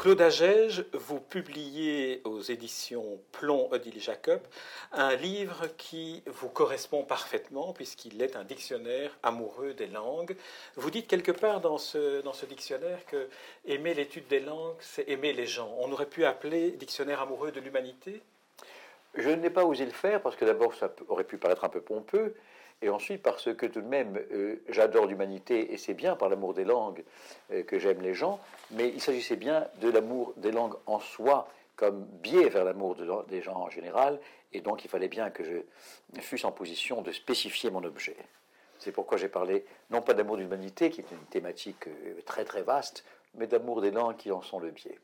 Claude Agege, vous publiez aux éditions Plomb Odile Jacob un livre qui vous correspond parfaitement puisqu'il est un dictionnaire amoureux des langues. Vous dites quelque part dans ce, dans ce dictionnaire que aimer l'étude des langues, c'est aimer les gens. On aurait pu appeler dictionnaire amoureux de l'humanité? Je n'ai pas osé le faire parce que d'abord ça aurait pu paraître un peu pompeux et ensuite parce que tout de même, euh, j'adore l'humanité, et c'est bien par l'amour des langues euh, que j'aime les gens, mais il s'agissait bien de l'amour des langues en soi, comme biais vers l'amour des gens en général, et donc il fallait bien que je fusse en position de spécifier mon objet. C'est pourquoi j'ai parlé non pas d'amour de l'humanité, qui est une thématique euh, très très vaste, mais d'amour des langues qui en sont le biais.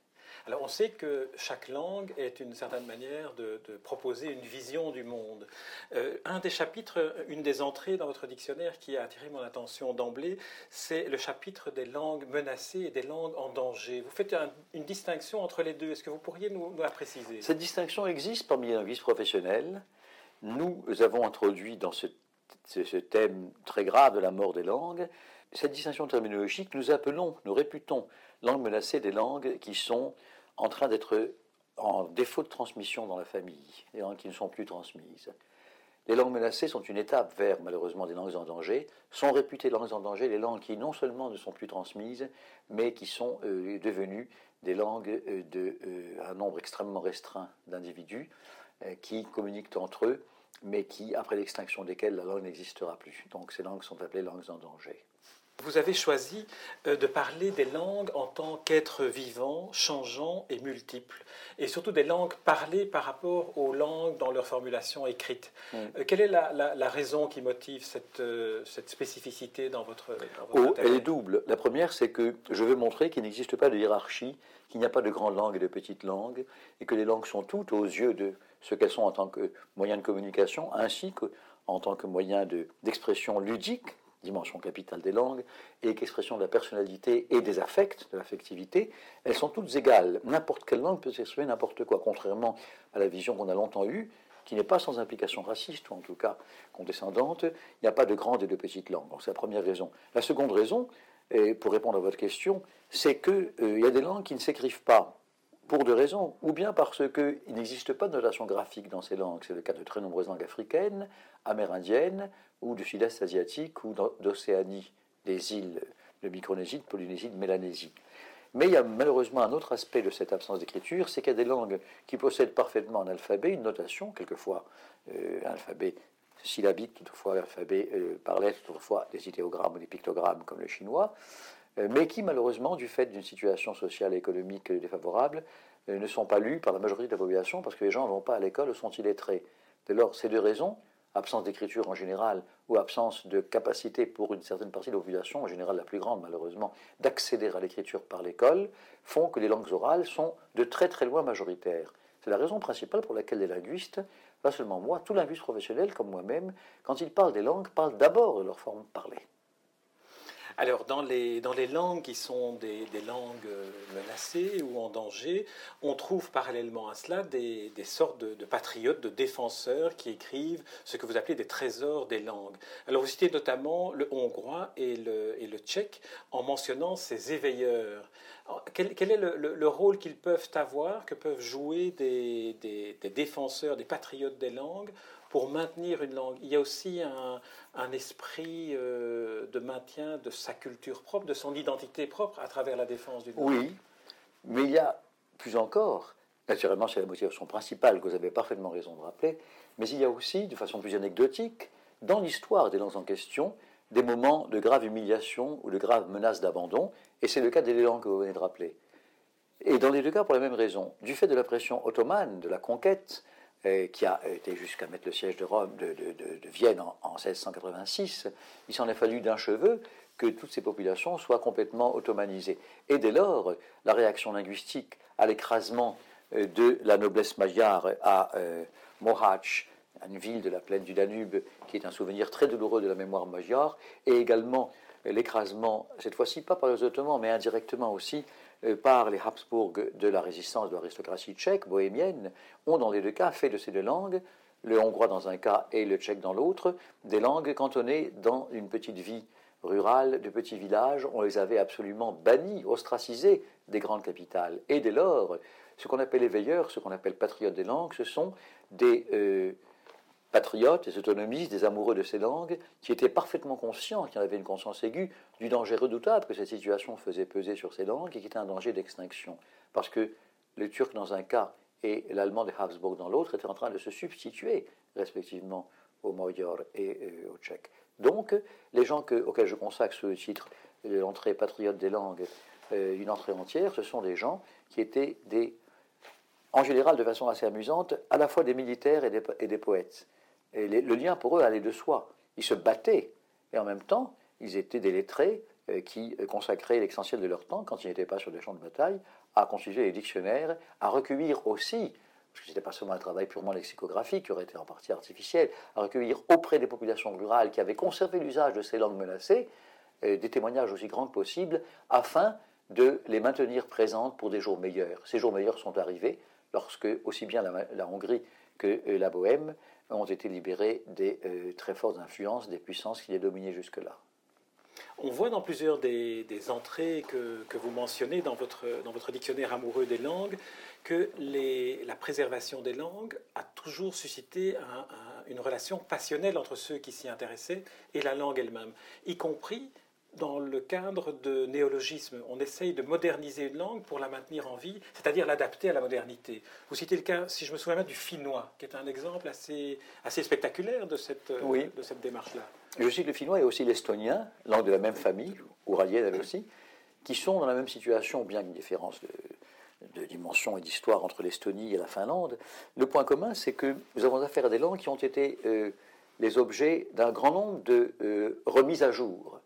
Alors on sait que chaque langue est une certaine manière de, proposer une vision du monde. Euh, un des chapitres, une des entrées dans votre dictionnaire qui a attiré mon attention d'emblée, c'est le chapitre des langues menacées et des langues en danger. Vous faites une distinction entre les deux. Est-ce que vous pourriez nous, la préciser? Cette distinction existe parmi les linguistes professionnels. Nous avons introduit dans ce, ce thème très grave de la mort des langues cette distinction terminologique, nous appelons, nous réputons langues menacées des langues qui sont en train d'être en défaut de transmission dans la famille, des langues qui ne sont plus transmises. Les langues menacées sont une étape vers, malheureusement, des langues en danger. Sont réputées langues en danger les langues qui non seulement ne sont plus transmises, mais qui sont euh, devenues des langues euh, de euh, un nombre extrêmement restreint d'individus qui communiquent entre eux, mais qui, après l'extinction desquels la langue n'existera plus. Donc ces langues sont appelées langues en danger. Vous avez choisi euh, de parler des langues en tant qu'êtres vivants, changeants et multiples, et surtout des langues parlées par rapport aux langues dans leur formulation écrite. Euh, quelle est la, raison qui motive cette, euh, cette spécificité dans votre, oh, Elle est double. La première, c'est que je veux montrer qu'il n'existe pas de hiérarchie, qu'il n'y a pas de grandes langues et de petites langues, et que les langues sont toutes aux yeux de ce qu'elles sont en tant que moyen de communication, ainsi qu'en tant que moyen d'expression ludique dimension capitale des langues, et qu'expression de la personnalité et des affects, de l'affectivité, elles sont toutes égales. N'importe quelle langue peut s'exprimer n'importe quoi, contrairement à la vision qu'on a longtemps eue, qui n'est pas sans implication raciste, ou en tout cas condescendante, il n'y a pas de grandes et de petites langues. Donc c'est la première raison. La seconde raison, et pour répondre à votre question, c'est qu'il euh, y a des langues qui ne s'écrivent pas pour deux raisons, ou bien parce qu'il n'existe pas de notation graphique dans ces langues, c'est le cas de très nombreuses langues africaines, amérindiennes, ou du sud-est asiatique, ou d'Océanie, des îles de Micronésie, de Polynésie, de Mélanésie. Mais il y a malheureusement un autre aspect de cette absence d'écriture, c'est qu'il y a des langues qui possèdent parfaitement un alphabet, une notation, quelquefois euh, un alphabet syllabique, toutefois un alphabet euh, par lettres, toutefois des idéogrammes ou des pictogrammes comme le chinois, euh, mais qui malheureusement, du fait d'une situation sociale et économique défavorable, ne sont pas lus par la majorité de la population parce que les gens ne vont pas à l'école, sont illettrés. Dès lors, ces deux raisons, absence d'écriture en général ou absence de capacité pour une certaine partie de la population, en général la plus grande malheureusement, d'accéder à l'écriture par l'école, font que les langues orales sont de très très loin majoritaires. C'est la raison principale pour laquelle les linguistes, pas seulement moi, tout linguiste professionnel comme moi-même, quand ils parlent des langues, parlent d'abord de leur forme parlée. Alors, dans les, dans les langues qui sont des, langues euh, menacées ou en danger, on trouve parallèlement à cela des, sortes de, patriotes, de défenseurs qui écrivent ce que vous appelez des trésors des langues. Alors, vous citez notamment le hongrois et le, et le tchèque en mentionnant ces éveilleurs. Quel, est le, rôle qu'ils peuvent avoir, que peuvent jouer des, des défenseurs, des patriotes des langues pour maintenir une langue. Il y a aussi un, esprit euh, de maintien de sa culture propre, de son identité propre à travers la défense d'une langue. Oui, mais il y a plus encore, naturellement c'est la motivation principale que vous avez parfaitement raison de rappeler, mais il y a aussi, de façon plus anecdotique, dans l'histoire des langues en question, des moments de grave humiliation ou de grave menace d'abandon, et c'est le cas des langues que vous venez de rappeler. Et dans les deux cas, pour la même raison, du fait de la pression ottomane, de la conquête, qui a été jusqu'à mettre le siège de Rome, de, Vienne en, 1686, il s'en est fallu d'un cheveu que toutes ces populations soient complètement ottomanisées. Et dès lors, la réaction linguistique à l'écrasement euh, de la noblesse magyare à euh, une ville de la plaine du Danube, qui est un souvenir très douloureux de la mémoire magyare, et également l'écrasement, cette fois-ci pas par les Ottomans, mais indirectement aussi par les Habsbourg de la résistance de l'aristocratie tchèque, bohémienne, ont dans les deux cas fait de ces deux langues, le hongrois dans un cas et le tchèque dans l'autre, des langues cantonnées dans une petite vie rurale, de petits villages. On les avait absolument bannis, ostracisés des grandes capitales. Et dès lors, ce qu'on appelle les veilleurs, ce qu'on appelle patriotes des langues, ce sont des euh, patriotes, des autonomistes, des amoureux de ces langues, qui étaient parfaitement conscients, qui en avaient une conscience aiguë du danger redoutable que cette situation faisait peser sur ces langues et qui était un danger d'extinction. Parce que le turc dans un cas et l'allemand des Habsburg dans l'autre étaient en train de se substituer respectivement aux Magyars et euh, aux Tchèques. Donc, les gens auxquels je consacre ce titre, l'entrée patriote des langues, euh, une entrée entière, ce sont des gens qui étaient des en général de façon assez amusante, à la fois des militaires et des, poètes. Le lien pour eux allait de soi. Ils se battaient, et en même temps, ils étaient des lettrés euh, qui consacraient l'essentiel de leur temps, quand ils n'étaient pas sur des champs de bataille, à constituer les dictionnaires, à recueillir aussi, parce que ce n'était pas seulement un travail purement lexicographique qui aurait été en partie artificiel, à recueillir auprès des populations rurales qui avaient conservé l'usage de ces langues menacées, euh, des témoignages aussi grands que possible, afin de les maintenir présentes pour des jours meilleurs. Ces jours meilleurs sont arrivés lorsque aussi bien la, Hongrie que euh, la Bohème ont été libérés des euh, très fortes influences des puissances qui les dominaient jusque-là. On voit dans plusieurs des, entrées que, vous mentionnez dans votre, dans votre dictionnaire amoureux des langues que la préservation des langues a toujours suscité une relation passionnelle entre ceux qui s'y intéressaient et la langue elle-même, y compris dans le cadre de néologisme. On essaye de moderniser une langue pour la maintenir en vie, c'est-à-dire l'adapter à la modernité. Vous citez le cas, si je me souviens bien, du finnois, qui est un exemple assez, assez spectaculaire de cette, de cette démarche-là. Je cite le finnois et aussi l'estonien, langue de la même famille, ouralienne elle aussi, qui sont dans la même situation, bien qu'une différence de, dimension et d'histoire entre l'Estonie et la Finlande. Le point commun, c'est que nous avons affaire à des langues qui ont été euh, les objets d'un grand nombre de euh, remises à jour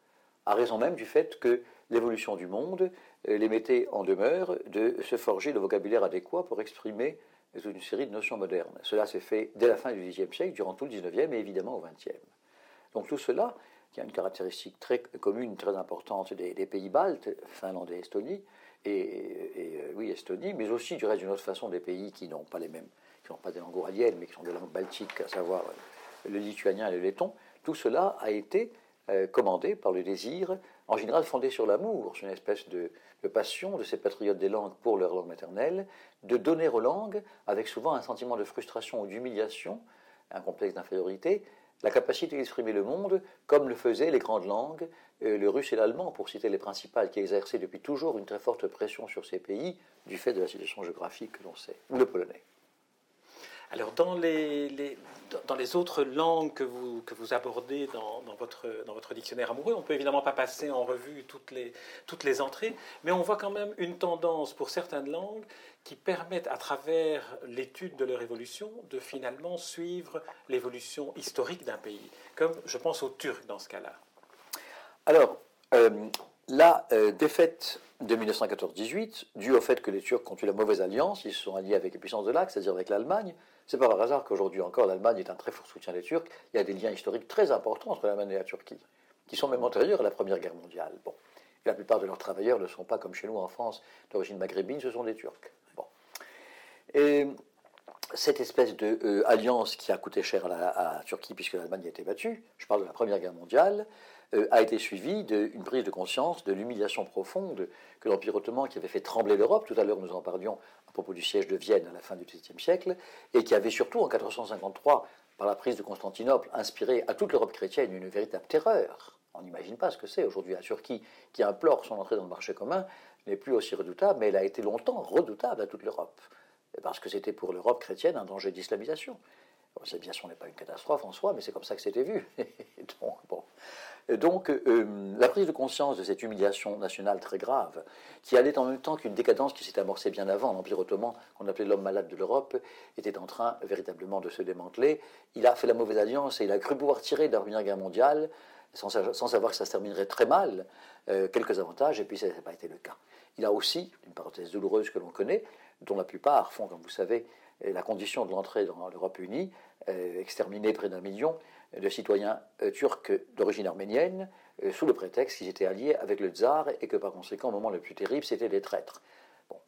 à raison même du fait que l'évolution du monde euh, les mettait en demeure de se forger le vocabulaire adéquat pour exprimer une série de notions modernes. Cela s'est fait dès la fin du Xe siècle, durant tout le XIXe et évidemment au XXe. Donc tout cela, qui a une caractéristique très commune, très importante des, pays baltes, Finlande et Estonie, et, euh, oui, Estonie, mais aussi du reste d'une autre façon des pays qui n'ont pas les mêmes, qui n'ont pas des langues oraliennes, mais qui sont des langues baltiques, à savoir le lituanien et le letton, tout cela a été euh, commandé par le désir, en général fondé sur l'amour, sur une espèce de, passion de ces patriotes des langues pour leur langue maternelle, de donner aux langues, avec souvent un sentiment de frustration ou d'humiliation, un complexe d'infériorité, la capacité d'exprimer le monde comme le faisaient les grandes langues, euh, le russe et l'allemand, pour citer les principales, qui exerçaient depuis toujours une très forte pression sur ces pays du fait de la situation géographique que l'on sait, ou le polonais. Alors, dans les, dans les autres langues que vous, que vous abordez dans, votre, dans votre dictionnaire amoureux, on ne peut évidemment pas passer en revue toutes les, toutes les entrées, mais on voit quand même une tendance pour certaines langues qui permettent, à travers l'étude de leur évolution, de finalement suivre l'évolution historique d'un pays, comme je pense au turc dans ce cas-là. Alors, euh, la euh, défaite de 1914-18, due au fait que les Turcs ont eu la mauvaise alliance, ils se sont alliés avec les puissances de l'Axe, c'est-à-dire avec l'Allemagne, c'est pas par hasard qu'aujourd'hui encore l'Allemagne est un très fort soutien des Turcs. Il y a des liens historiques très importants entre l'Allemagne et la Turquie, qui sont même antérieurs à la Première Guerre mondiale. Bon. la plupart de leurs travailleurs ne sont pas comme chez nous en France d'origine maghrébine, ce sont des Turcs. Bon. Et cette espèce d'alliance euh, qui a coûté cher à la, Turquie puisque l'Allemagne a été battue, je parle de la Première Guerre mondiale, euh, a été suivie d'une prise de conscience de l'humiliation profonde que l'Empire ottoman, qui avait fait trembler l'Europe, tout à l'heure nous en parlions propos du siège de Vienne à la fin du XVIIe siècle, et qui avait surtout en 453, par la prise de Constantinople, inspiré à toute l'Europe chrétienne une véritable terreur. On n'imagine pas ce que c'est aujourd'hui la Turquie qui implore son entrée dans le marché commun n'est plus aussi redoutable, mais elle a été longtemps redoutable à toute l'Europe, parce que c'était pour l'Europe chrétienne un danger d'islamisation. L'islamisation n'est pas une catastrophe en soi, mais c'est comme ça que c'était vu. Bon. Donc, euh, la prise de conscience de cette humiliation nationale très grave, qui allait en même temps qu'une décadence qui s'était amorcée bien avant, l'Empire ottoman, qu'on appelait l'homme malade de l'Europe, était en train véritablement de se démanteler. Il a fait la mauvaise alliance et il a cru pouvoir tirer de la Première Guerre mondiale, sans, savoir que ça se terminerait très mal, euh, quelques avantages, et puis ça n'a pas été le cas. Il a aussi, une parenthèse douloureuse que l'on connaît, dont la plupart font, comme vous savez, la condition de l'entrée dans l'Europe unie, euh, exterminer près d'un million, de citoyens turcs d'origine arménienne, sous le prétexte qu'ils étaient alliés avec le tsar et que par conséquent, au moment le plus terrible, c'était des traîtres.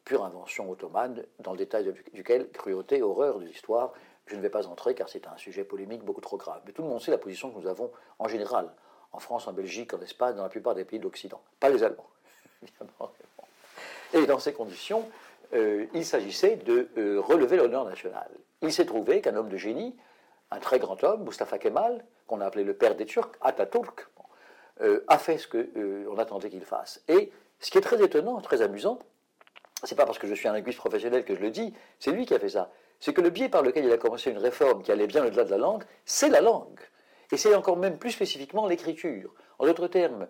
Pure invention ottomane, dans le détail duquel, cruauté, horreur de l'histoire, je ne vais pas entrer car c'est un sujet polémique beaucoup trop grave. Mais tout le monde sait la position que nous avons en général, en France, en Belgique, en Espagne, dans la plupart des pays de l'Occident. Pas les Allemands, Et dans ces conditions, euh, il s'agissait de euh, relever l'honneur national. Il s'est trouvé qu'un homme de génie, un très grand homme, Mustafa Kemal, qu'on a appelé le père des Turcs, Atatürk, euh, a fait ce qu'on attendait qu'il fasse. Et ce qui est très étonnant, très amusant, c'est pas parce que je suis un linguiste professionnel que je le dis, c'est lui qui a fait ça. C'est que le biais par lequel il a commencé une réforme qui allait bien au-delà de la langue, c'est la langue. Et c'est encore même plus spécifiquement l'écriture. En d'autres termes,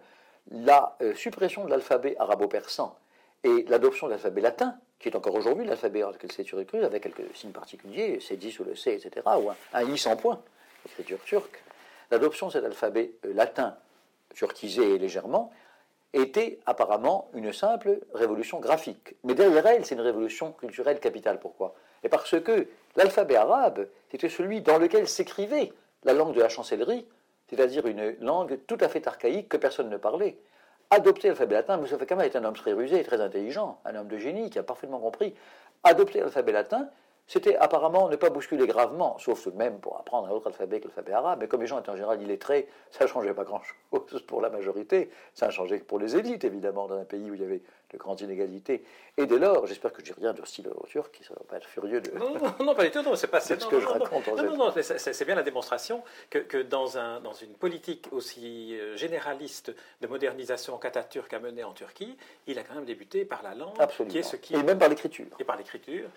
la euh, suppression de l'alphabet arabo-persan et l'adoption de l'alphabet latin, qui est encore aujourd'hui l'alphabet l'écriture écriture avec quelques signes particuliers, C10 ou le C, etc., ou un, I sans point, l'écriture turque, l'adoption de cet alphabet euh, latin turquisé légèrement, était apparemment une simple révolution graphique. Mais derrière elle, c'est une révolution culturelle capitale. Pourquoi? Et parce que l'alphabet arabe, c'était celui dans lequel s'écrivait la langue de la chancellerie, c'est-à-dire une langue tout à fait archaïque que personne ne parlait. Adopter l'alphabet latin, Moussa Kamal est un homme très rusé, très intelligent, un homme de génie qui a parfaitement compris. Adopter l'alphabet latin, c'était apparemment ne pas bousculer gravement, sauf tout de même pour apprendre un autre alphabet que l'alphabet arabe. Mais comme les gens étaient en général illettrés, ça ne changeait pas grand-chose pour la majorité. Ça a changé pour les élites, évidemment, dans un pays où il y avait de grandes inégalités. Et dès lors, j'espère que je dis rien de style aux Turcs, qui ne va pas être furieux de. Non, non, pas du tout, non, c'est pas ce que je raconte. Non, non, non, c'est bien la démonstration que, que dans, un, dans une politique aussi euh, généraliste de modernisation qu'Atatürk a menée en Turquie, il a quand même débuté par la langue, Absolument. qui est ce qui. Et même par l'écriture. Et par l'écriture.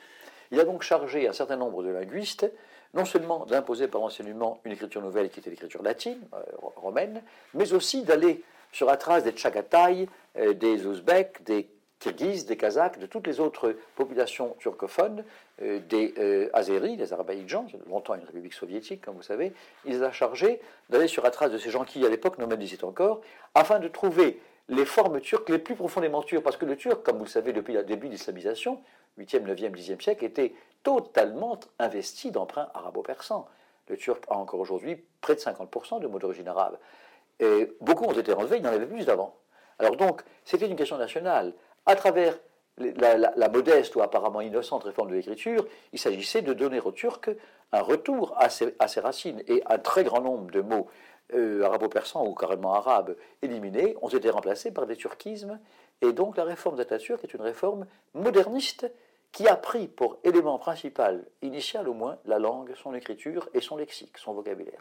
Il a donc chargé un certain nombre de linguistes, non seulement d'imposer par enseignement une écriture nouvelle qui était l'écriture latine, euh, romaine, mais aussi d'aller sur la trace des Tchagatai, euh, des Ouzbeks, des Kirghizes, des Kazakhs, de toutes les autres populations turcophones, euh, des Azéris, des Azerbaïdjans, longtemps une république soviétique, comme vous savez, il les a chargés d'aller sur la trace de ces gens qui, à l'époque, nomadisaient encore, afin de trouver les formes turques les plus profondément turques, parce que le turc, comme vous le savez depuis le début de l'islamisation, 8e, 9e, 10e siècle, était totalement investi d'emprunts arabo-persans. Le turc a encore aujourd'hui près de 50% de mots d'origine arabe. Et beaucoup ont été enlevés, il y en avait plus d'avant. Alors donc, c'était une question nationale. À travers la, modeste ou apparemment innocente réforme de l'écriture, il s'agissait de donner aux Turcs un retour à ses, racines. Et un très grand nombre de mots euh, arabo-persans ou carrément arabes éliminés ont été remplacés par des turquismes. Et donc la réforme d'Atatürk est une réforme moderniste qui a pris pour élément principal, initial au moins, la langue, son écriture et son lexique, son vocabulaire.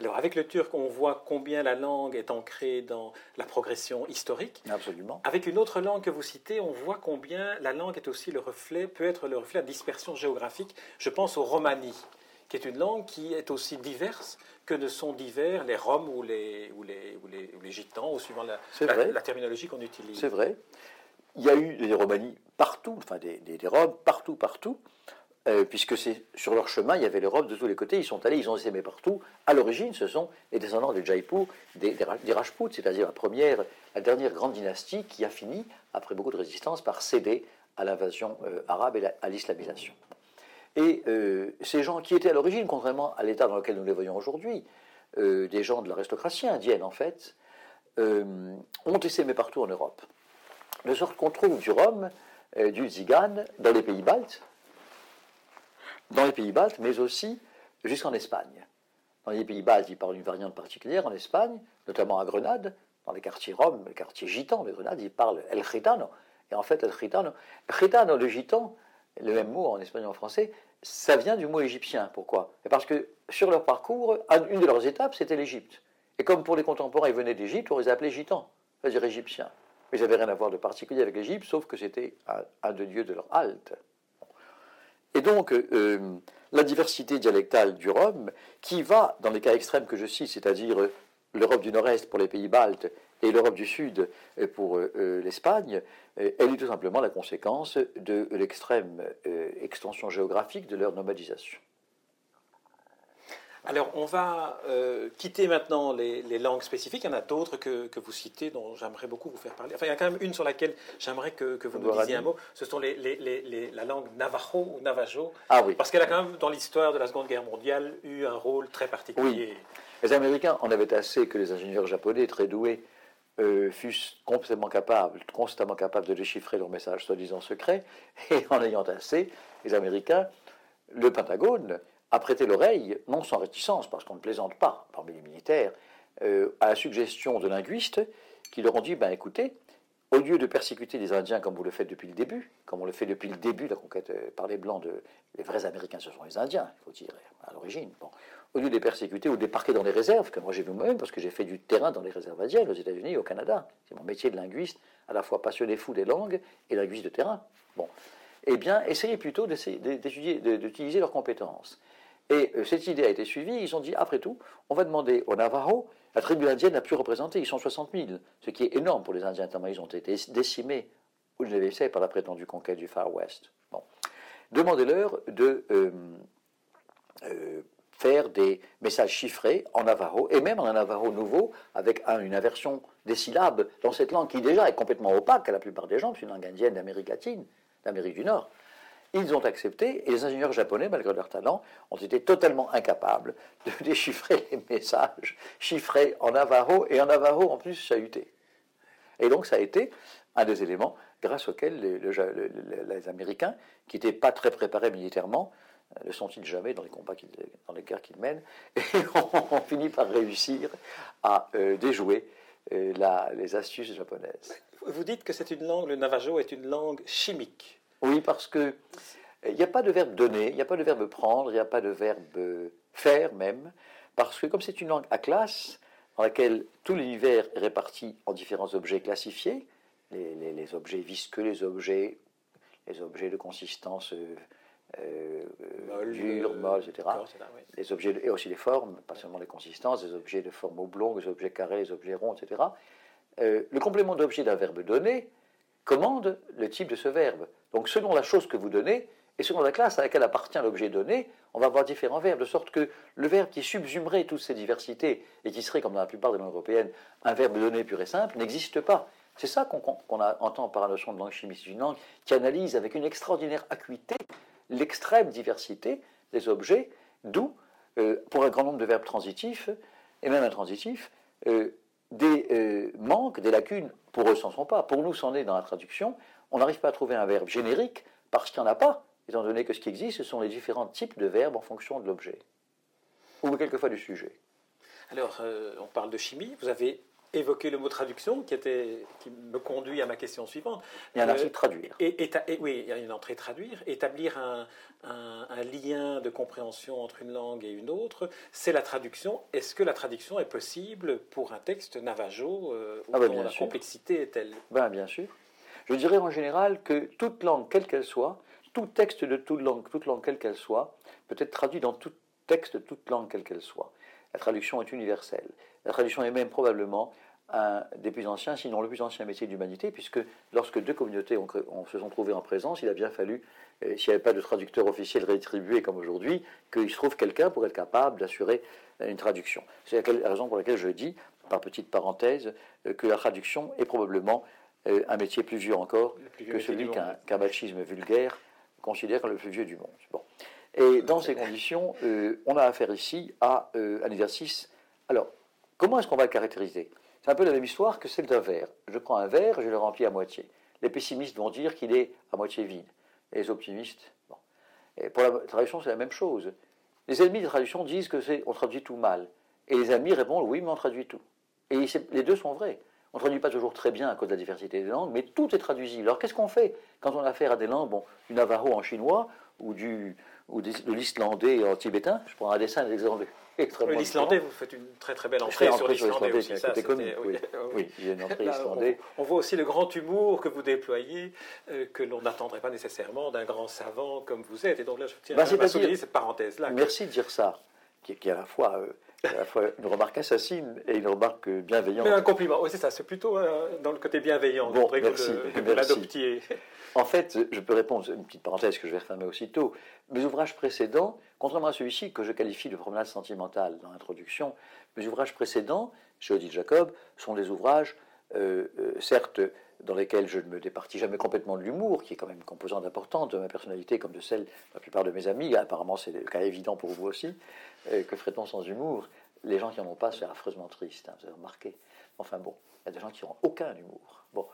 Alors avec le turc, on voit combien la langue est ancrée dans la progression historique. Absolument. Avec une autre langue que vous citez, on voit combien la langue est aussi le reflet, peut être le reflet de la dispersion géographique. Je pense au romani, qui est une langue qui est aussi diverse que ne sont divers les Roms ou les, ou les, ou les, ou les Gitans, ou suivant la, la terminologie qu'on utilise. C'est vrai. Il y a eu des Romanies partout, enfin des, des, Roms partout, partout, euh, puisque c'est sur leur chemin, il y avait les Roms de tous les côtés, ils sont allés, ils ont essaimé partout. À l'origine, ce sont les descendants de Jaipur, des, des, Rajputs, c'est-à-dire la première, la dernière grande dynastie qui a fini, après beaucoup de résistance, par céder à l'invasion euh, arabe et à l'islamisation. Et euh, ces gens qui étaient à l'origine, contrairement à l'état dans lequel nous les voyons aujourd'hui, des gens de l'aristocratie indienne en fait, ont essaimé partout en Europe de sorte qu'on trouve du rhum, du zigane dans les pays baltes, dans les pays baltes, mais aussi jusqu'en Espagne. Dans les pays baltes, ils parlent d'une variante particulière. En Espagne, notamment à Grenade, dans les quartiers roms, les quartiers gitans de Grenade, ils parlent el gitano. Et en fait, el gitano, le gitan, le même mot en espagnol et en français, ça vient du mot égyptien. Pourquoi? Parce que sur leur parcours, une de leurs étapes, c'était l'Égypte. Et comme pour les contemporains, ils venaient d'Égypte, on les appelait gitans, c'est-à-dire égyptiens mais ça n'avait rien à voir de particulier avec l'Égypte, sauf que c'était un, des lieux de leur halte. Et donc, euh, la diversité dialectale du Rhum, qui va, dans les cas extrêmes que je cite, c'est-à-dire euh, l'Europe du Nord-Est pour les pays baltes et l'Europe du Sud pour euh, l'Espagne, elle est tout simplement la conséquence de l'extrême extension géographique de leur nomadisation. Alors, on va euh, quitter maintenant les, langues spécifiques. Il y en a d'autres que, vous citez dont j'aimerais beaucoup vous faire parler. Enfin, il y a quand même une sur laquelle j'aimerais que, vous nous disiez un mot. Ce sont les, la langue navajo ou navajo. Ah oui. Parce qu'elle a quand même, dans l'histoire de la Seconde Guerre mondiale, eu un rôle très particulier. Oui. Les Américains en avaient assez que les ingénieurs japonais, très doués, euh, fussent complètement capables, constamment capables de déchiffrer leurs messages soi-disant secrets. Et en ayant assez, les Américains, le Pentagone, a prêté l'oreille, non sans réticence, parce qu'on ne plaisante pas parmi les militaires, euh, à la suggestion de linguistes qui leur ont dit ben écoutez, au lieu de persécuter les Indiens comme vous le faites depuis le début, comme on le fait depuis le début de la conquête euh, par les Blancs, les vrais Américains, ce sont les Indiens, il faut dire, à l'origine. Au lieu de les persécuter ou de les parquer dans les réserves, que moi j'ai vu moi-même, parce que j'ai fait du terrain dans les réserves indiennes aux États-Unis et au Canada. C'est mon métier de linguiste, à la fois passionné fou des langues et linguiste de terrain. Bon. Eh bien, essayez plutôt d'utiliser leurs compétences. Et euh, cette idée a été suivie. Ils ont dit, après tout, on va demander aux Navajo, la tribu indienne la plus représentée, ils sont 60 000, ce qui est énorme pour les Indiens, tellement ils ont été décimés, vous le savez, par la prétendue conquête du Far West. Demandez-leur de euh, euh, faire des messages chiffrés en Navajo, et même en Navajo nouveau, avec une inversion des syllabes dans cette langue qui déjà est complètement opaque à la plupart des gens, c'est une langue indienne d'Amérique latine, d'Amérique du Nord. Ils ont accepté, et les ingénieurs japonais, malgré leur talent, ont été totalement incapables de déchiffrer les messages chiffrés en Navajo, et en Navajo en plus chahuté. Et donc ça a été un des éléments grâce auxquels les, Américains, qui n'étaient pas très préparés militairement, ne sont-ils jamais dans les combats, dans les guerres qu'ils mènent, et ont, fini par réussir à euh, déjouer euh, les astuces japonaises. Vous dites que c'est une langue, le navajo est une langue chimique. Oui, parce que il n'y a pas de verbe donner, il n'y a pas de verbe prendre, il n'y a pas de verbe faire même, parce que comme c'est une langue à classe, dans laquelle tout l'univers est réparti en différents objets classifiés, les, objets visqueux, les objets, les objets de consistance euh, euh dure, euh, molle, etc. Les objets et aussi les formes, pas seulement les consistances, les objets de forme oblongue, les objets carrés, les objets ronds, etc. Euh, le complément d'objet d'un verbe donné commande le type de ce verbe. Donc selon la chose que vous donnez, et selon la classe à laquelle appartient l'objet donné, on va avoir différents verbes, de sorte que le verbe qui subsumerait toutes ces diversités et qui serait, comme dans la plupart des langues européennes, un verbe donné pur et simple, n'existe pas. C'est ça qu'on entend par la notion de langue chimique. C'est une langue qui analyse avec une extraordinaire acuité l'extrême diversité des objets, d'où, euh, pour un grand nombre de verbes transitifs, et même intransitifs, euh, des euh, manques, des lacunes, pour eux, c'en sont pas. Pour nous, c'en est dans la traduction. On n'arrive pas à trouver un verbe générique parce qu'il n'y en a pas, étant donné que ce qui existe, ce sont les différents types de verbes en fonction de l'objet, ou quelquefois du sujet. Alors, euh, on parle de chimie. Vous avez évoqué le mot traduction qui, était, qui me conduit à ma question suivante. Il y a un entrée traduire. Et, oui, il y a une entrée traduire. Établir un, lien de compréhension entre une langue et une autre, c'est la traduction. Est-ce que la traduction est possible pour un texte navajo euh, où ah ben, la complexité est telle? Ben, Bien sûr. Je dirais en général que toute langue, quelle qu'elle soit, tout texte de toute langue, toute langue quelle qu'elle soit, peut être traduit dans tout texte de toute langue quelle qu'elle soit. La traduction est universelle. La traduction est même probablement un des plus anciens, sinon le plus ancien métier d'humanité, puisque lorsque deux communautés se sont trouvées en présence, il a bien fallu, euh, s'il n'y avait pas de traducteur officiel rétribué comme aujourd'hui, qu'il se trouve quelqu'un pour être capable d'assurer une traduction. C'est la raison pour laquelle je dis, par petite parenthèse, euh, que la traduction est probablement euh, un métier plus vieux encore que celui qu'un machisme vulgaire considère comme le plus vieux du monde. Bon. Et dans ces conditions, euh, on a affaire ici à euh, un exercice. Alors, comment est-ce qu'on va le caractériser? C'est un peu la même histoire que celle d'un verre. Je prends un verre, je le remplis à moitié. Les pessimistes vont dire qu'il est à moitié vide. Et les optimistes, bon. Et pour la traduction, c'est la même chose. Les ennemis de la traduction disent que c'est on traduit tout mal. Et les amis répondent oui, mais on traduit tout. Et les deux sont vrais. On ne traduit pas toujours très bien à cause de la diversité des langues, mais tout est traduisible. Alors qu'est-ce qu'on fait quand on a affaire à des langues, bon, du navajo en chinois ou, du, ou de l'islandais en tibétain? Je prends un dessin d'exemple extrêmement L'islandais, vous faites une très très belle entrée sur l'islandais aussi. Ça, oui, oui, il y a une entrée islandais. On, voit aussi le grand humour que vous déployez, euh, que l'on n'attendrait pas nécessairement d'un grand savant comme vous êtes. Et donc là, je tiens bah, à souligner cette parenthèse-là. Merci de dire ça, qui, est à la fois... Euh, à la fois une remarque assassine et une remarque bienveillante. Mais un compliment, oui, c'est ça, c'est plutôt euh, dans le côté bienveillant. Bon, merci, que vous l'adoptiez. En fait, je peux répondre, une petite parenthèse que je vais refermer aussitôt. Mes ouvrages précédents, contrairement à celui-ci que je qualifie de promenade sentimentale dans l'introduction, mes ouvrages précédents, chez Odile Jacob, sont des ouvrages, euh, euh, certes, dans lesquels je ne me départis jamais complètement de l'humour, qui est quand même une composante importante de ma personnalité, comme de celle de la plupart de mes amis. Apparemment, c'est le cas évident pour vous aussi. Euh, que ferait-on sans humour? Les gens qui n'en ont pas, c'est affreusement triste, hein, vous avez remarqué. Enfin bon, il y a des gens qui n'ont aucun humour. Bon,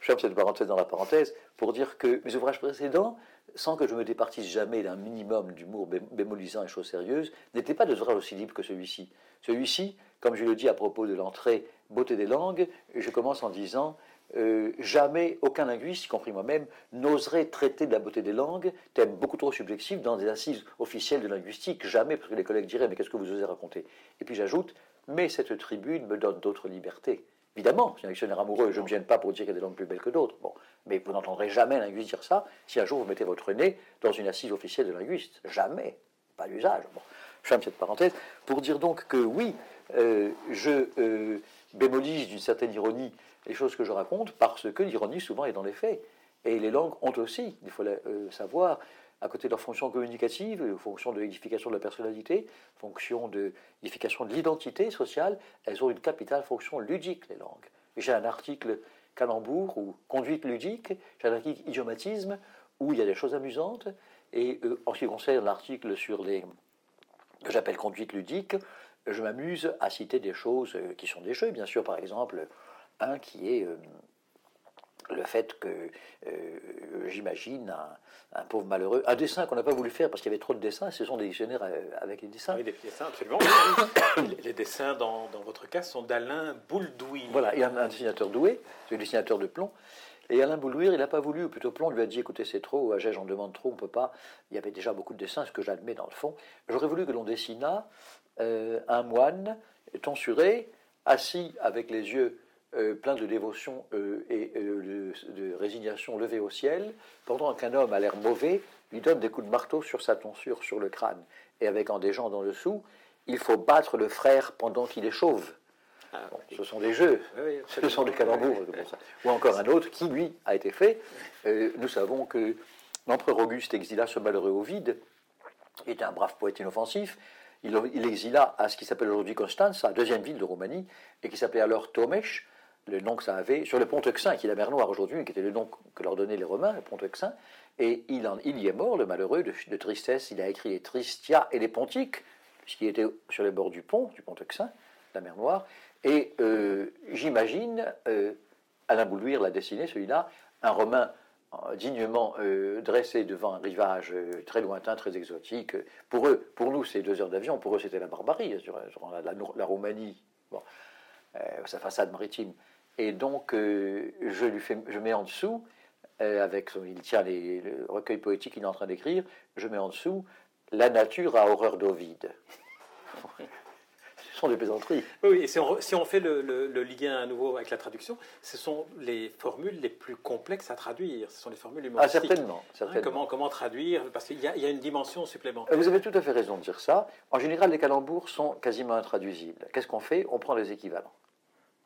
je ferme cette parenthèse dans la parenthèse pour dire que mes ouvrages précédents, sans que je me départisse jamais d'un minimum d'humour bémolisant et choses sérieuses, n'étaient pas des ouvrages aussi libres que celui-ci. Celui-ci, comme je le dis à propos de l'entrée Beauté des langues, je commence en disant euh, jamais aucun linguiste, y compris moi-même, n'oserait traiter de la beauté des langues, thème beaucoup trop subjectif, dans des assises officielles de linguistique. Jamais, parce que les collègues diraient Mais qu'est-ce que vous osez raconter? Et puis j'ajoute Mais cette tribune me donne d'autres libertés. Évidemment, suis un dictionnaire amoureux, je ne me gêne pas pour dire qu'il y a des langues plus belles que d'autres. Bon, mais vous n'entendrez jamais un linguiste dire ça si un jour vous mettez votre nez dans une assise officielle de linguiste. Jamais. Pas d'usage. Bon, je ferme cette parenthèse pour dire donc que oui, euh, je euh, bémolise d'une certaine ironie les choses que je raconte parce que l'ironie souvent est dans les faits. Et les langues ont aussi, il faut le euh, savoir, à côté de leur fonction communicative, fonction de l'édification de la personnalité, fonction de l'édification de l'identité sociale, elles ont une capitale fonction ludique, les langues. J'ai un article calembour ou conduite ludique, j'ai un article idiomatisme où il y a des choses amusantes. Et en ce qui concerne l'article sur les que j'appelle conduite ludique, je m'amuse à citer des choses euh, qui sont des jeux, bien sûr, par exemple, un qui est euh, le fait que euh, j'imagine un, pauvre malheureux, un dessin qu'on n'a pas voulu faire parce qu'il y avait trop de dessins, ce sont des dictionnaires avec les dessins. Oui, des dessins, absolument. les, dessins, dans, dans, votre cas, sont d'Alain Bouldouir. Voilà, il y a un, dessinateur doué, c'est un dessinateur de plomb. Et Alain Bouldouir, il n'a pas voulu, ou plutôt plomb, lui a dit écoutez, c'est trop, à j'en demande trop, on ne peut pas. Il y avait déjà beaucoup de dessins, ce que j'admets dans le fond. J'aurais voulu que l'on dessinât un moine tonsuré, assis avec les yeux euh, plein de dévotion euh, et euh, de, résignation levé au ciel, pendant qu'un homme a l'air mauvais lui donne des coups de marteau sur sa tonsure, sur le crâne, et avec en des gens dans le sous, il faut battre le frère pendant qu'il est chauve. Ah, ce sont des jeux, ce sont des calembours. Ou encore un autre qui, lui, a été fait. nous savons que l'empereur Auguste exila ce malheureux Ovide, qui était un brave poète inoffensif. Il, il exila à ce qui s'appelle aujourd'hui Constance, la deuxième ville de Roumanie, et qui s'appelait alors Tomesh, le nom que ça avait, sur le pont Euxin, qui est la mer Noire aujourd'hui, qui était le nom que leur donnaient les Romains, le pont Euxin, et il, en, il y est mort, le malheureux, de, tristesse. Il a écrit les Tristia et les Pontiques, puisqu'il était sur les bords du pont, du pont Euxin, la mer Noire, et euh, j'imagine, euh, Alain Boulouir l'a dessiné, celui-là, un Romain euh, dignement dressé devant un rivage très lointain, très exotique. Pour eux, pour nous, c'est deux heures d'avion, pour eux, c'était la barbarie, sur, la, Roumanie, sa façade maritime. Et donc, je, lui fais, je mets en dessous, avec il tient les, le recueil poétique qu'il est en train d'écrire, je mets en dessous La nature a horreur d'Ovide. ce sont des plaisanteries. Oui, et si on, si on fait le, le, lien à nouveau avec la traduction, ce sont les formules les plus complexes à traduire. Ce sont les formules humoristiques. Ah, certainement. Hein, certainement. comment, comment traduire Parce qu'il y, y, a une dimension supplémentaire. Vous avez tout à fait raison de dire ça. En général, les calembours sont quasiment intraduisibles. Qu'est-ce qu'on fait? On prend les équivalents.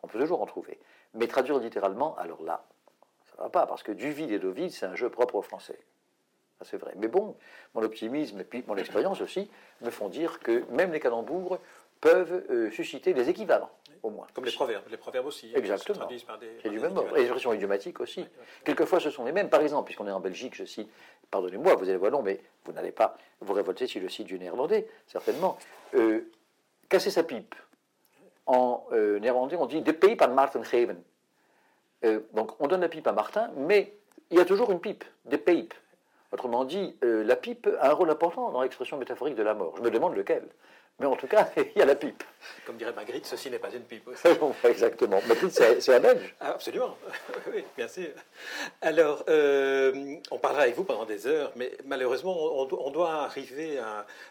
On peut toujours en trouver. Mais traduire littéralement, alors là, ça ne va pas, parce que du vide et d'Ovide, c'est un jeu propre au français. Ça, c'est vrai. Mais bon, mon optimisme et puis mon expérience aussi me font dire que même les calembours peuvent euh, susciter des équivalents, au moins. Comme les proverbes, les proverbes aussi. Hein, Exactement. C'est du même ordre. Et les expressions idiomatiques aussi. Quelquefois, ce sont les mêmes. Par exemple, puisqu'on est en Belgique, je cite, pardonnez-moi, vous allez voir non, mais vous n'allez pas vous révolter si je cite du néerlandais, certainement. Euh, casser sa pipe en euh, néerlandais, on dit de pipe à Martin geven. Donc on donne la pipe à Martin, mais il y a toujours une pipe, des pipes. Autrement dit, la pipe a un rôle important dans l'expression métaphorique de la mort. Je me demande lequel. Mais en tout cas, il y a la pipe. Comme dirait Magritte, ceci n'est pas une pipe aussi. Exactement. Magritte, c'est un belge. Ah, absolument. oui, bien sûr. Alors, euh, on parlera avec vous pendant des heures, mais malheureusement, on, doit arriver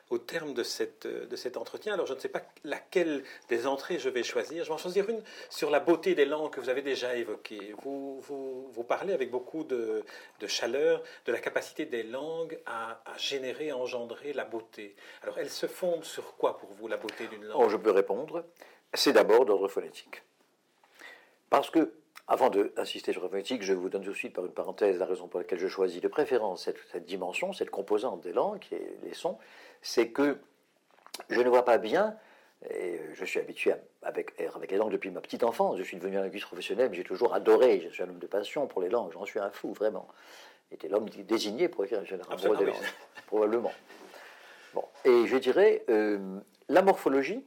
au terme de, cette, de cet entretien. Alors, je ne sais pas laquelle des entrées je vais choisir. Je vais en choisir une sur la beauté des langues que vous avez déjà évoquées. Vous, vous, vous parlez avec beaucoup de, de, chaleur de la capacité des langues à, à générer, à engendrer la beauté. Alors, elles se fondent sur quoi pour vous la beauté d'une langue oh, Je peux répondre. C'est d'abord d'ordre phonétique. Parce que, avant d'insister sur la phonétique, je vous donne tout de suite par une parenthèse la raison pour laquelle je choisis de préférence cette, cette dimension, cette composante des langues et les sons, c'est que je ne vois pas bien et je suis habitué avec, avec les langues depuis ma petite enfance. Je suis devenu un linguiste professionnel, mais j'ai toujours adoré. Je suis un homme de passion pour les langues. J'en suis un fou, vraiment. J'étais l'homme désigné pour écrire un général des langues, probablement. Bon. Et je dirais euh, la morphologie,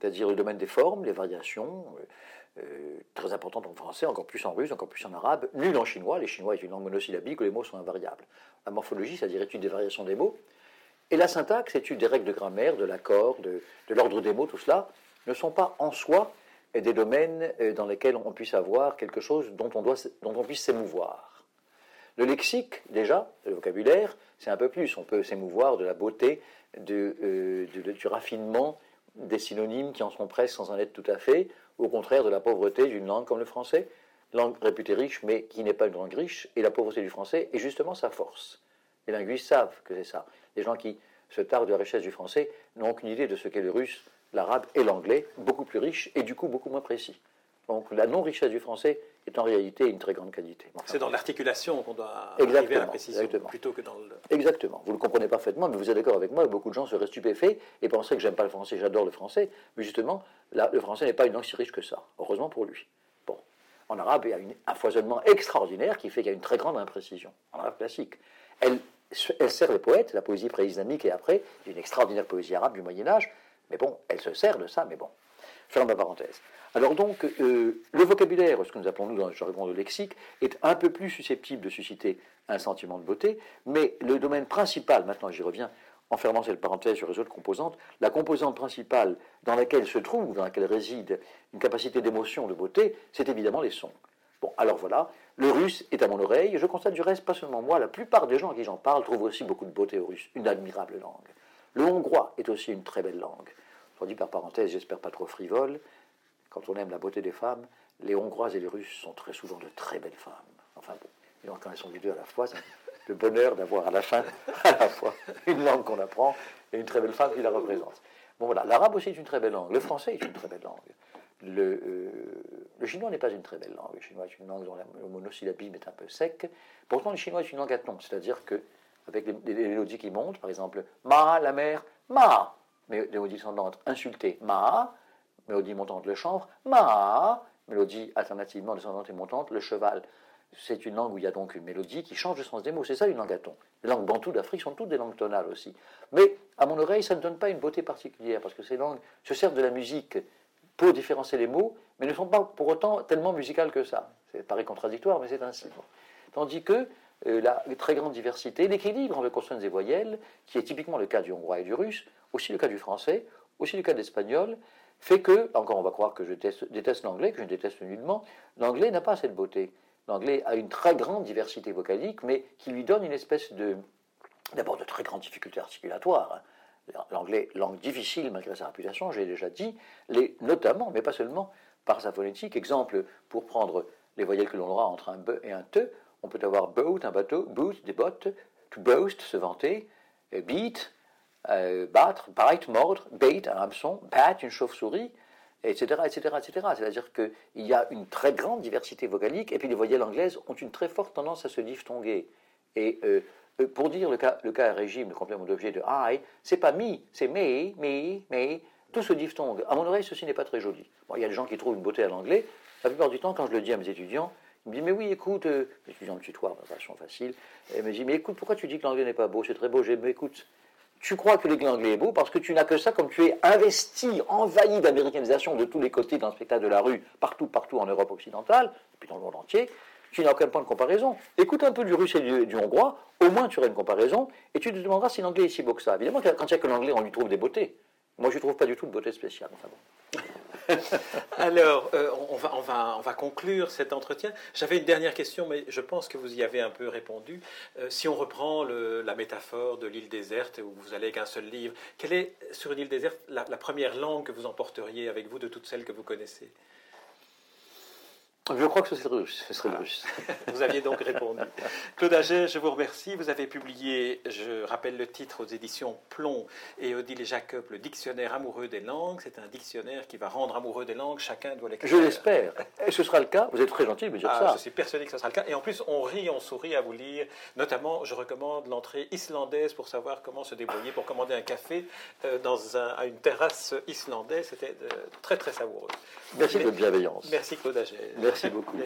c'est-à-dire le domaine des formes, les variations, euh, euh, très importantes en français, encore plus en russe, encore plus en arabe, nul en chinois. Les chinois est une langue monosyllabique où les mots sont invariables. La morphologie, c'est-à-dire étude des variations des mots, et la syntaxe, étude des règles de grammaire, de l'accord, de, l'ordre des mots, tout cela, ne sont pas en soi des domaines dans lesquels on puisse avoir quelque chose dont on puisse s'émouvoir. Le lexique, déjà, le vocabulaire, c'est un peu plus. On peut s'émouvoir de la beauté, euh, du raffinement des synonymes qui en sont presque sans en être tout à fait, au contraire de la pauvreté d'une langue comme le français, langue réputée riche mais qui n'est pas une langue riche, et la pauvreté du français est justement sa force. Les linguistes savent que c'est ça. Les gens qui se tardent de la richesse du français n'ont aucune idée de ce qu'est le russe, l'arabe et l'anglais, beaucoup plus riches et du coup beaucoup moins précis. Donc la non-richesse du français est en réalité une très grande qualité. c'est dans l'articulation qu'on doit arriver à la précision, plutôt que dans le... Exactement. Vous le comprenez parfaitement, mais vous êtes d'accord avec moi, beaucoup de gens seraient stupéfaits et penseraient que j'aime pas le français, j'adore le français, mais justement, le français n'est pas une langue si riche que ça, heureusement pour lui. Bon. En arabe, il y a un foisonnement extraordinaire qui fait qu'il y a une très grande imprécision, en arabe classique. Elle elle sert les poètes, la poésie pré-islamique et après, une extraordinaire poésie arabe du Moyen Âge, mais bon, elle se sert de ça, mais bon. Ferme ma parenthèse. Alors donc, euh, le vocabulaire, ce que nous appelons nous dans le jargon de lexique, est un peu plus susceptible de susciter un sentiment de beauté, mais le domaine principal, maintenant j'y reviens, en fermant cette parenthèse sur les autres composantes, la composante principale dans laquelle se trouve, dans laquelle réside une capacité d'émotion, de beauté, c'est évidemment les sons. Bon, alors voilà, le russe est à mon oreille. Je constate du reste, pas seulement moi, la plupart des gens à qui j'en parle trouvent aussi beaucoup de beauté au russe, une admirable langue. Le hongrois est aussi une très belle langue. Dis par parenthèse, j'espère pas trop frivole. Quand on aime la beauté des femmes, les hongroises et les russes sont très souvent de très belles femmes. Enfin bon, et donc quand elles sont les deux à la fois, c'est le bonheur d'avoir à la fin, à la fois, une langue qu'on apprend et une très belle femme qui la représente. Bon voilà, l'arabe aussi est une très belle langue, le français est une très belle langue. Le, euh, chinois n'est pas une très belle langue. Le chinois est une langue dont le monosyllabisme est un peu sec. Pourtant, le chinois est une langue à ton, c'est-à-dire que avec les, mélodies qui montent, par exemple, ma, la mer, ma, mélodie descendante, insultée, ma, mélodie montante, le chanvre, ma, mélodie alternativement descendante et montante, le cheval. C'est une langue où il y a donc une mélodie qui change de sens des mots. C'est ça une langue à ton. Les langues bantoues d'Afrique sont toutes des langues tonales aussi. Mais à mon oreille, ça ne donne pas une beauté particulière parce que ces langues se servent de la musique pour différencier les mots, mais ne sont pas pour autant tellement musicales que ça. C'est paraît contradictoire, mais c'est ainsi. Tandis que euh, la très grande diversité, l'équilibre entre consonnes et voyelles, qui est typiquement le cas du hongrois et du russe, aussi le cas du français, aussi le cas de l'espagnol, fait que, encore on va croire que je déteste, l'anglais, que je déteste nullement, l'anglais n'a pas cette beauté. L'anglais a une très grande diversité vocalique, mais qui lui donne une espèce de, d'abord de très grandes difficultés articulatoires. Hein l'anglais, langue difficile malgré sa réputation, j'ai déjà dit, les, notamment, mais pas seulement, par sa phonétique. Exemple, pour prendre les voyelles que l'on aura entre un B et un T, on peut avoir boat, un bateau, boot, des bottes, to boast, se vanter, beat, euh, battre, bite, mordre, bait, un hameçon, bat, une chauve-souris, etc., etc., etc. C'est-à-dire qu'il y a une très grande diversité vocalique, et puis les voyelles anglaises ont une très forte tendance à se diphtonguer. Et euh, euh, pour dire le cas, le cas régime, le complément d'objet de I, c'est pas me, c'est me, me, me, tout ce diphtongue. À mon oreille, ceci n'est pas très joli. Bon, il y a des gens qui trouvent une beauté à l'anglais. La plupart du temps, quand je le dis à mes étudiants, ils me disent Mais oui, écoute, euh, étudiants me tutoient de façon facile, et me disent Mais écoute, pourquoi tu dis que l'anglais n'est pas beau? C'est très beau. J'ai Mais écoute, tu crois que l'anglais est beau parce que tu n'as que ça, comme tu es investi, envahi d'américanisation de tous les côtés dans le spectacle de la rue, partout, partout en Europe occidentale, et puis dans le monde entier tu n'as aucun point de comparaison. Écoute un peu du russe et du, hongrois, au moins tu auras une comparaison, et tu te demanderas si l'anglais est si beau que ça. Évidemment, quand il n'y a que l'anglais, on lui trouve des beautés. Moi, je ne trouve pas du tout de beauté spéciale. Alors, euh, on, va, on, va, on, va, conclure cet entretien. J'avais une dernière question, mais je pense que vous y avez un peu répondu. Euh, si on reprend la métaphore de l'île déserte, où vous allez avec un seul livre, quelle est, sur une île déserte, la première langue que vous emporteriez avec vous de toutes celles que vous connaissez? Je crois que ce serait russe. Ce serait russe. vous aviez donc répondu. Claude Aget, je vous remercie. Vous avez publié, je rappelle le titre, aux éditions Plomb et Odile Jacob, le dictionnaire amoureux des langues. C'est un dictionnaire qui va rendre amoureux des langues. Chacun doit l'écrire. Je l'espère. Et ce sera le cas. Vous êtes très gentil de me dire ah, ça. Je suis persuadé que ce sera le cas. Et en plus, on rit, on sourit à vous lire. Notamment, je recommande l'entrée islandaise pour savoir comment se débrouiller pour commander un café euh, dans un, à une terrasse islandaise. C'était euh, très, très savoureux. Merci de votre bienveillance. Merci Claude Ager. Merci beaucoup.